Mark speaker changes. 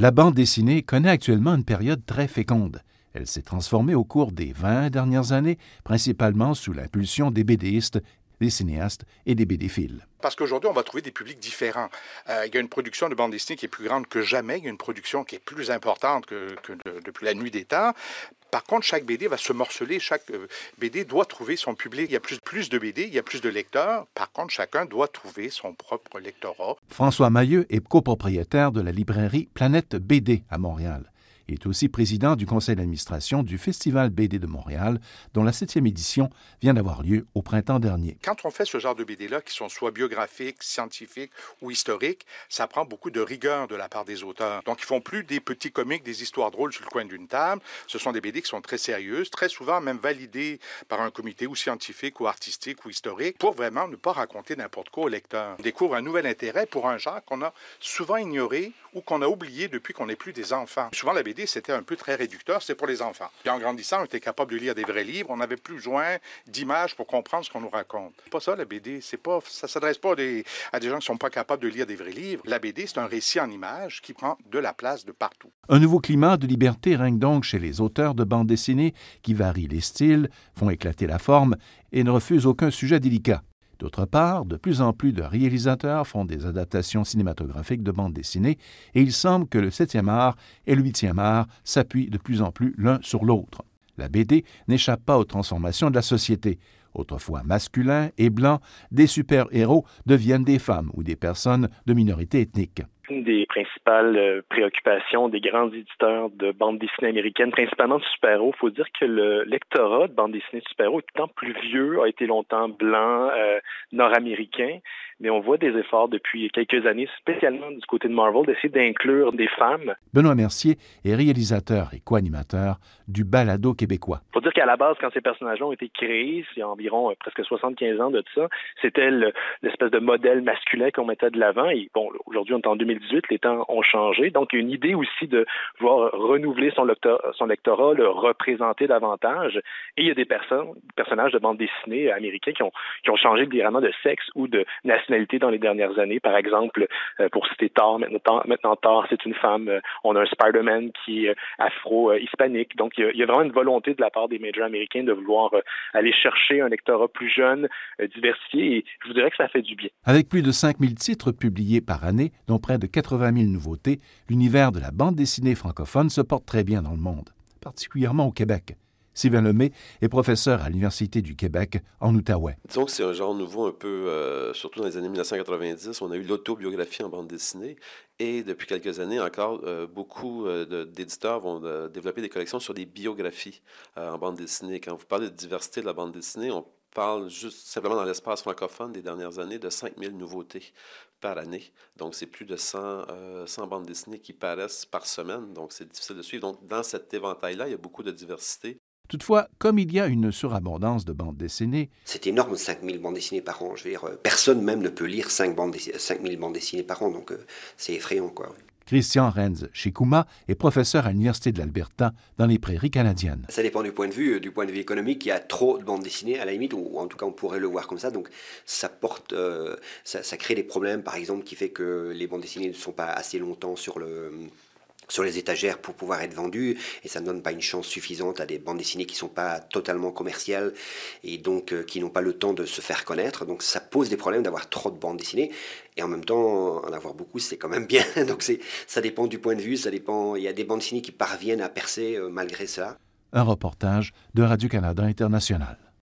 Speaker 1: La bande dessinée connaît actuellement une période très féconde. Elle s'est transformée au cours des 20 dernières années, principalement sous l'impulsion des BDistes, des cinéastes et des BDphiles.
Speaker 2: Parce qu'aujourd'hui, on va trouver des publics différents. Euh, il y a une production de bande dessinée qui est plus grande que jamais. Il y a une production qui est plus importante que, depuis la nuit des temps. Par contre, chaque BD va se morceler. Chaque euh, BD doit trouver son public. Il y a plus, plus de BD, il y a plus de lecteurs. Par contre, chacun doit trouver son propre lectorat.
Speaker 1: François Mailleux est copropriétaire de la librairie Planète BD à Montréal. Il est aussi président du conseil d'administration du Festival BD de Montréal, dont la septième édition vient d'avoir lieu au printemps dernier.
Speaker 2: Quand on fait ce genre de BD-là, qui sont soit biographiques, scientifiques ou historiques, ça prend beaucoup de rigueur de la part des auteurs. Donc, ils font plus des petits comics, des histoires drôles sur le coin d'une table. Ce sont des BD qui sont très sérieuses, très souvent même validées par un comité ou scientifique ou artistique ou historique, pour vraiment ne pas raconter n'importe quoi au lecteur. On découvre un nouvel intérêt pour un genre qu'on a souvent ignoré ou qu'on a oublié depuis qu'on n'est plus des enfants. Souvent, la BD c'était un peu très réducteur, c'est pour les enfants. Puis en grandissant, on était capable de lire des vrais livres, on n'avait plus besoin d'images pour comprendre ce qu'on nous raconte. C'est pas ça la BD, c'est pas ça s'adresse pas à des gens qui sont pas capables de lire des vrais livres. La BD, c'est un récit en images qui prend de la place de partout.
Speaker 1: Un nouveau climat de liberté règne donc chez les auteurs de bandes dessinées qui varient les styles, font éclater la forme et ne refusent aucun sujet délicat. D'autre part, de plus en plus de réalisateurs font des adaptations cinématographiques de bandes dessinées et il semble que le septième art et le huitième art s'appuient de plus en plus l'un sur l'autre. La BD n'échappe pas aux transformations de la société. Autrefois masculins et blancs, des super-héros deviennent des femmes ou des personnes de minorité ethnique
Speaker 3: une des principales euh, préoccupations des grands éditeurs de bandes dessinées américaines, principalement de super-héros. Il faut dire que le lectorat de bandes dessinées de super-héros est temps plus vieux, a été longtemps blanc, euh, nord-américain, mais on voit des efforts depuis quelques années, spécialement du côté de Marvel, d'essayer d'inclure des femmes.
Speaker 1: Benoît Mercier est réalisateur et co-animateur du balado québécois.
Speaker 3: Il faut dire qu'à la base, quand ces personnages ont été créés, il y a environ euh, presque 75 ans de ça, c'était l'espèce de modèle masculin qu'on mettait de l'avant. Et bon, aujourd'hui, on est en 2018, les temps ont changé. Donc, il y a une idée aussi de vouloir renouveler son, son lectorat, le représenter davantage. Et il y a des personnes, personnages de bande dessinée américains qui ont, qui ont changé littéralement de sexe ou de nationalité dans les dernières années. Par exemple, euh, pour citer Thor, maintenant, maintenant Thor, c'est une femme. Euh, on a un Spider-Man qui est euh, afro-hispanique. Donc, il y, a, vraiment une volonté de la part des majors américains de vouloir aller chercher un lectorat plus jeune, diversifié, et je vous dirais que ça fait du bien.
Speaker 1: Avec plus de 5000 titres publiés par année, dont près de 80 000 nouveautés, l'univers de la bande dessinée francophone se porte très bien dans le monde, particulièrement au Québec. Sylvain Lemay est professeur à l'Université du Québec en Outaouais.
Speaker 4: Disons que c'est un genre nouveau un peu, euh, surtout dans les années 1990. On a eu l'autobiographie en bande dessinée et depuis quelques années encore, euh, beaucoup euh, d'éditeurs vont développer des collections sur des biographies en bande dessinée. Quand vous parlez de diversité de la bande dessinée, on parle juste simplement dans l'espace francophone des dernières années de 5000 nouveautés par année. Donc, c'est plus de 100, 100, bandes dessinées qui paraissent par semaine. Donc, c'est difficile de suivre. Donc, dans cet éventail-là, il y a beaucoup de diversité.
Speaker 1: Toutefois, comme il y a une surabondance de bandes dessinées...
Speaker 5: C'est énorme, 5000 bandes dessinées par an. Je veux dire, euh, personne même ne peut lire 5 bandes 5000 bandes dessinées par an, donc euh, c'est effrayant, quoi.
Speaker 1: Christian Renz Shikuma est professeur à l'Université de l'Alberta dans les prairies canadiennes.
Speaker 5: Ça dépend du point de vue. Euh, du point de vue économique, il y a trop de bandes dessinées à la limite, ou en tout cas on pourrait le voir comme ça. Donc ça porte, ça, ça, crée des problèmes, par exemple, qui fait que les bandes dessinées ne sont pas assez longtemps sur le sur les étagères pour pouvoir être vendues et ça ne donne pas une chance suffisante à des bandes dessinées qui ne sont pas totalement commerciales et donc euh, qui n'ont pas le temps de se faire connaître. Donc ça pose des problèmes d'avoir trop de bandes dessinées et en même temps en avoir beaucoup c'est quand même bien. donc ça dépend du point de vue, ça dépend. Il y a des bandes dessinées qui parviennent à percer euh, malgré ça.
Speaker 1: Un reportage de Radio Canada International.